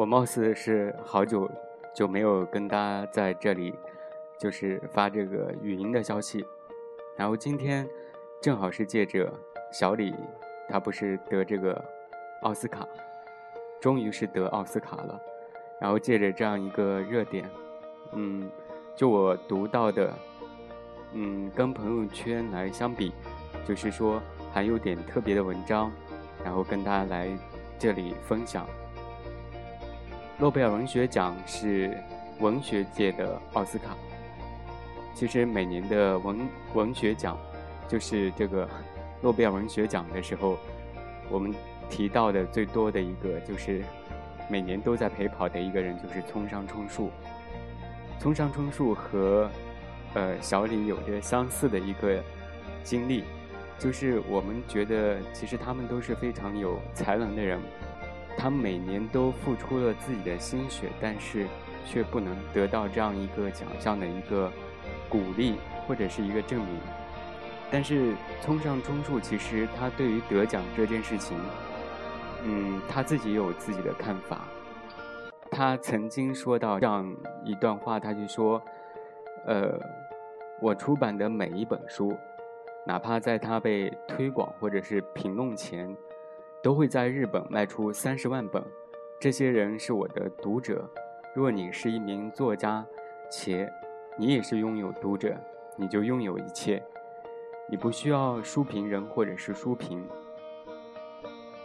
我貌似是好久就没有跟大家在这里，就是发这个语音的消息。然后今天正好是借着小李，他不是得这个奥斯卡，终于是得奥斯卡了。然后借着这样一个热点，嗯，就我读到的，嗯，跟朋友圈来相比，就是说还有点特别的文章，然后跟大家来这里分享。诺贝尔文学奖是文学界的奥斯卡。其实每年的文文学奖，就是这个诺贝尔文学奖的时候，我们提到的最多的一个，就是每年都在陪跑的一个人，就是村上春树。村上春树和呃小李有着相似的一个经历，就是我们觉得其实他们都是非常有才能的人。他每年都付出了自己的心血，但是却不能得到这样一个奖项的一个鼓励或者是一个证明。但是村上春树其实他对于得奖这件事情，嗯，他自己有自己的看法。他曾经说到这样一段话，他就说：“呃，我出版的每一本书，哪怕在他被推广或者是评论前。”都会在日本卖出三十万本，这些人是我的读者。若你是一名作家，且你也是拥有读者，你就拥有一切。你不需要书评人或者是书评。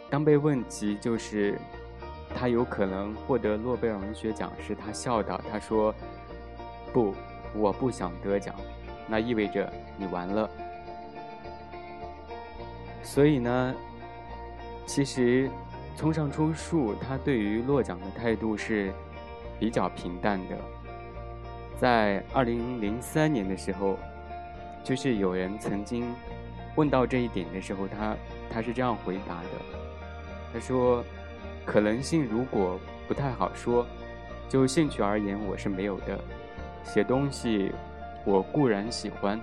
当被问及就是他有可能获得诺贝尔文学奖时，他笑道：“他说，不，我不想得奖，那意味着你完了。”所以呢？其实，村上春树他对于落奖的态度是比较平淡的。在二零零三年的时候，就是有人曾经问到这一点的时候，他他是这样回答的：“他说，可能性如果不太好说，就兴趣而言，我是没有的。写东西，我固然喜欢，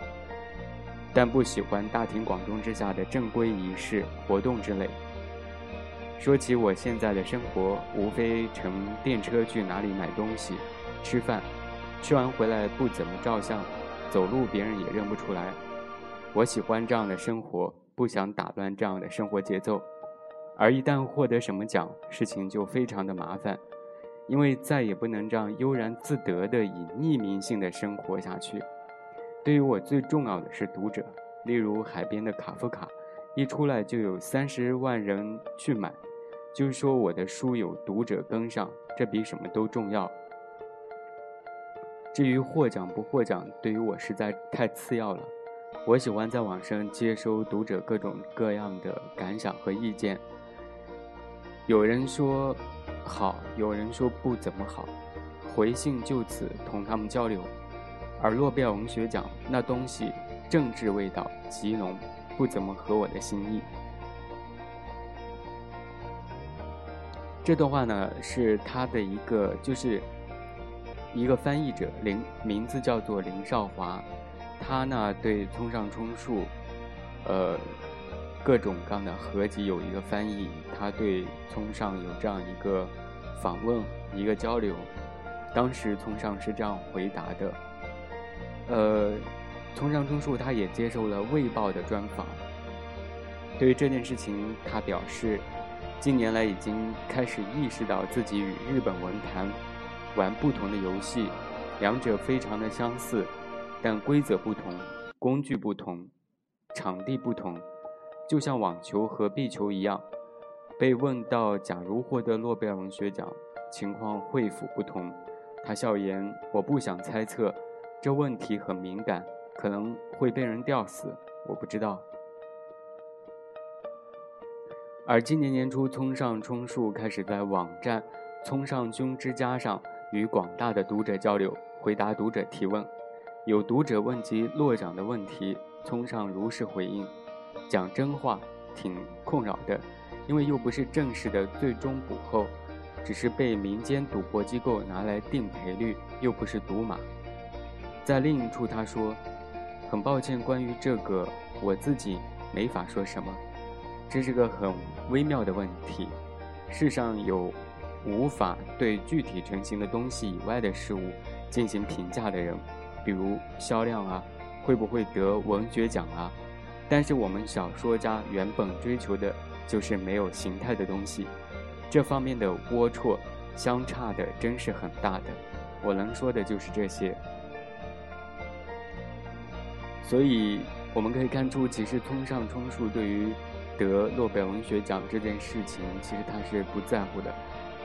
但不喜欢大庭广众之下的正规仪式活动之类。”说起我现在的生活，无非乘电车去哪里买东西、吃饭，吃完回来不怎么照相，走路别人也认不出来。我喜欢这样的生活，不想打乱这样的生活节奏。而一旦获得什么奖，事情就非常的麻烦，因为再也不能这样悠然自得的以匿名性的生活下去。对于我最重要的是读者，例如海边的卡夫卡，一出来就有三十万人去买。就是说，我的书有读者跟上，这比什么都重要。至于获奖不获奖，对于我实在太次要了。我喜欢在网上接收读者各种各样的感想和意见。有人说好，有人说不怎么好，回信就此同他们交流。而诺贝尔文学奖那东西，政治味道极浓，不怎么合我的心意。这段话呢，是他的一个，就是一个翻译者林，名字叫做林少华，他呢对村上春树，呃，各种各样的合集有一个翻译，他对村上有这样一个访问，一个交流，当时村上是这样回答的，呃，村上春树他也接受了《卫报》的专访，对于这件事情，他表示。近年来已经开始意识到自己与日本文坛玩不同的游戏，两者非常的相似，但规则不同，工具不同，场地不同，就像网球和壁球一样。被问到假如获得诺贝尔文学奖，情况会否不同？他笑言：“我不想猜测，这问题很敏感，可能会被人吊死，我不知道。”而今年年初，村上春树开始在网站“村上君之家”上与广大的读者交流，回答读者提问。有读者问及落奖的问题，村上如实回应：“讲真话，挺困扰的，因为又不是正式的最终补后，只是被民间赌博机构拿来定赔率，又不是赌马。”在另一处，他说：“很抱歉，关于这个，我自己没法说什么。”这是个很微妙的问题。世上有无法对具体成型的东西以外的事物进行评价的人，比如销量啊，会不会得文学奖啊？但是我们小说家原本追求的就是没有形态的东西，这方面的龌龊相差的真是很大的。我能说的就是这些。所以我们可以看出，其实村上春树对于得诺贝尔文学奖这件事情，其实他是不在乎的。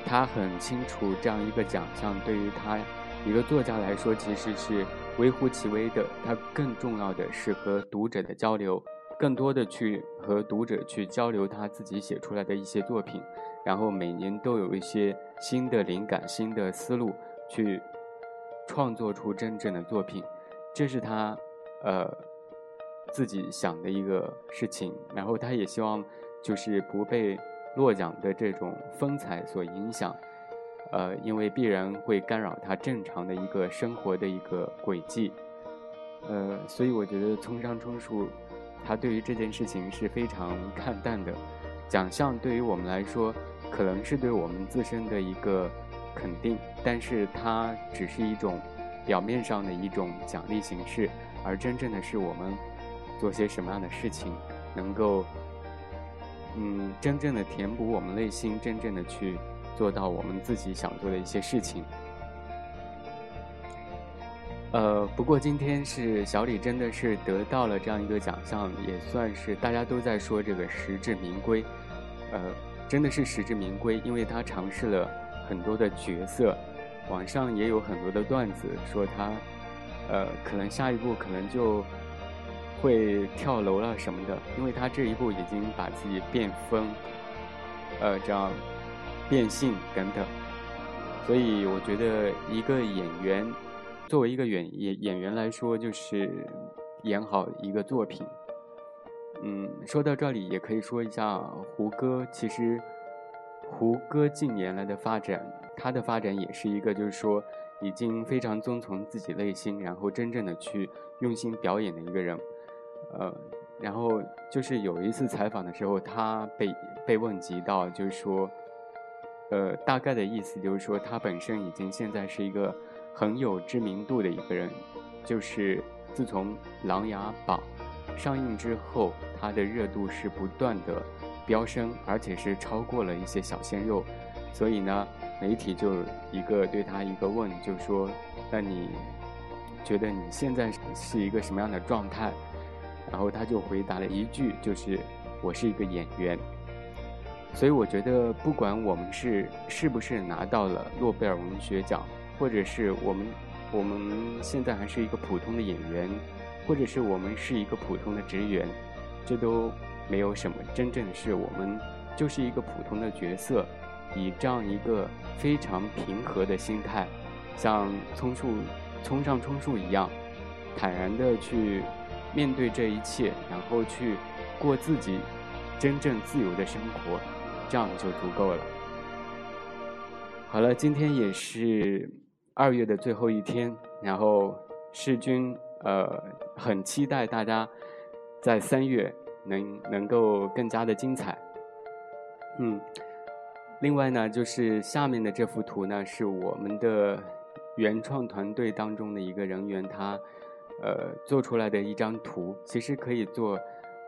他很清楚，这样一个奖项对于他一个作家来说，其实是微乎其微的。他更重要的是和读者的交流，更多的去和读者去交流他自己写出来的一些作品，然后每年都有一些新的灵感、新的思路，去创作出真正的作品。这是他。呃，自己想的一个事情，然后他也希望就是不被落奖的这种风采所影响，呃，因为必然会干扰他正常的一个生活的一个轨迹，呃，所以我觉得村上春树他对于这件事情是非常 看淡的。奖项对于我们来说，可能是对我们自身的一个肯定，但是它只是一种表面上的一种奖励形式。而真正的是我们做些什么样的事情，能够嗯真正的填补我们内心，真正的去做到我们自己想做的一些事情。呃，不过今天是小李真的是得到了这样一个奖项，也算是大家都在说这个实至名归。呃，真的是实至名归，因为他尝试了很多的角色，网上也有很多的段子说他。呃，可能下一步可能就会跳楼了什么的，因为他这一步已经把自己变疯，呃，这样变性等等，所以我觉得一个演员作为一个演演演员来说，就是演好一个作品。嗯，说到这里也可以说一下胡歌，其实胡歌近年来的发展，他的发展也是一个，就是说。已经非常遵从自己内心，然后真正的去用心表演的一个人，呃，然后就是有一次采访的时候，他被被问及到，就是说，呃，大概的意思就是说，他本身已经现在是一个很有知名度的一个人，就是自从《琅琊榜》上映之后，他的热度是不断的飙升，而且是超过了一些小鲜肉，所以呢。媒体就一个对他一个问，就说：“那你觉得你现在是一个什么样的状态？”然后他就回答了一句，就是：“我是一个演员。”所以我觉得，不管我们是是不是拿到了诺贝尔文学奖，或者是我们我们现在还是一个普通的演员，或者是我们是一个普通的职员，这都没有什么。真正是我们就是一个普通的角色。以这样一个非常平和的心态，像葱树、冲上冲树一样，坦然的去面对这一切，然后去过自己真正自由的生活，这样就足够了。好了，今天也是二月的最后一天，然后世军呃很期待大家在三月能能够更加的精彩，嗯。另外呢，就是下面的这幅图呢，是我们的原创团队当中的一个人员他，呃，做出来的一张图，其实可以做，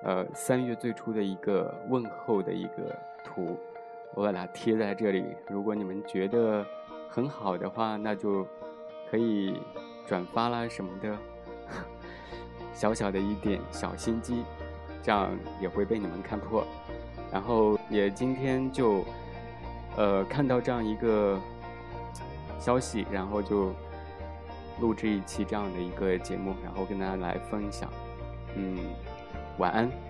呃，三月最初的一个问候的一个图，我把它贴在这里。如果你们觉得很好的话，那就可以转发啦什么的，小小的一点小心机，这样也会被你们看破。然后也今天就。呃，看到这样一个消息，然后就录制一期这样的一个节目，然后跟大家来分享。嗯，晚安。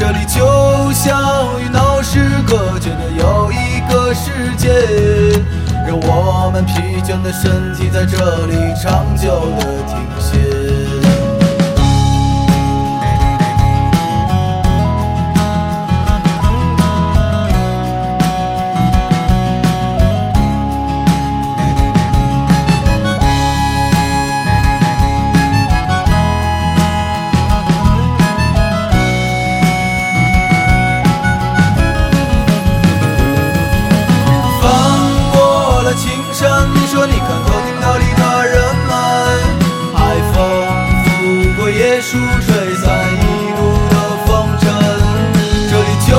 这里就像与闹市隔绝的又一个世界，让我们疲倦的身体在这里长久的停歇。椰树吹散一路的风尘，这里就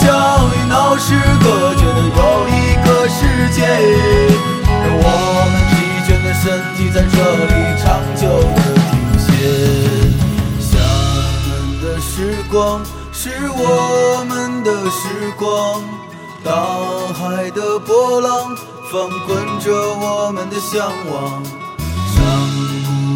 像与闹市隔绝的又一个世界，让我们疲倦的身体在这里长久的停歇，厦门的时光是我们的时光，大海的波浪翻滚着我们的向往。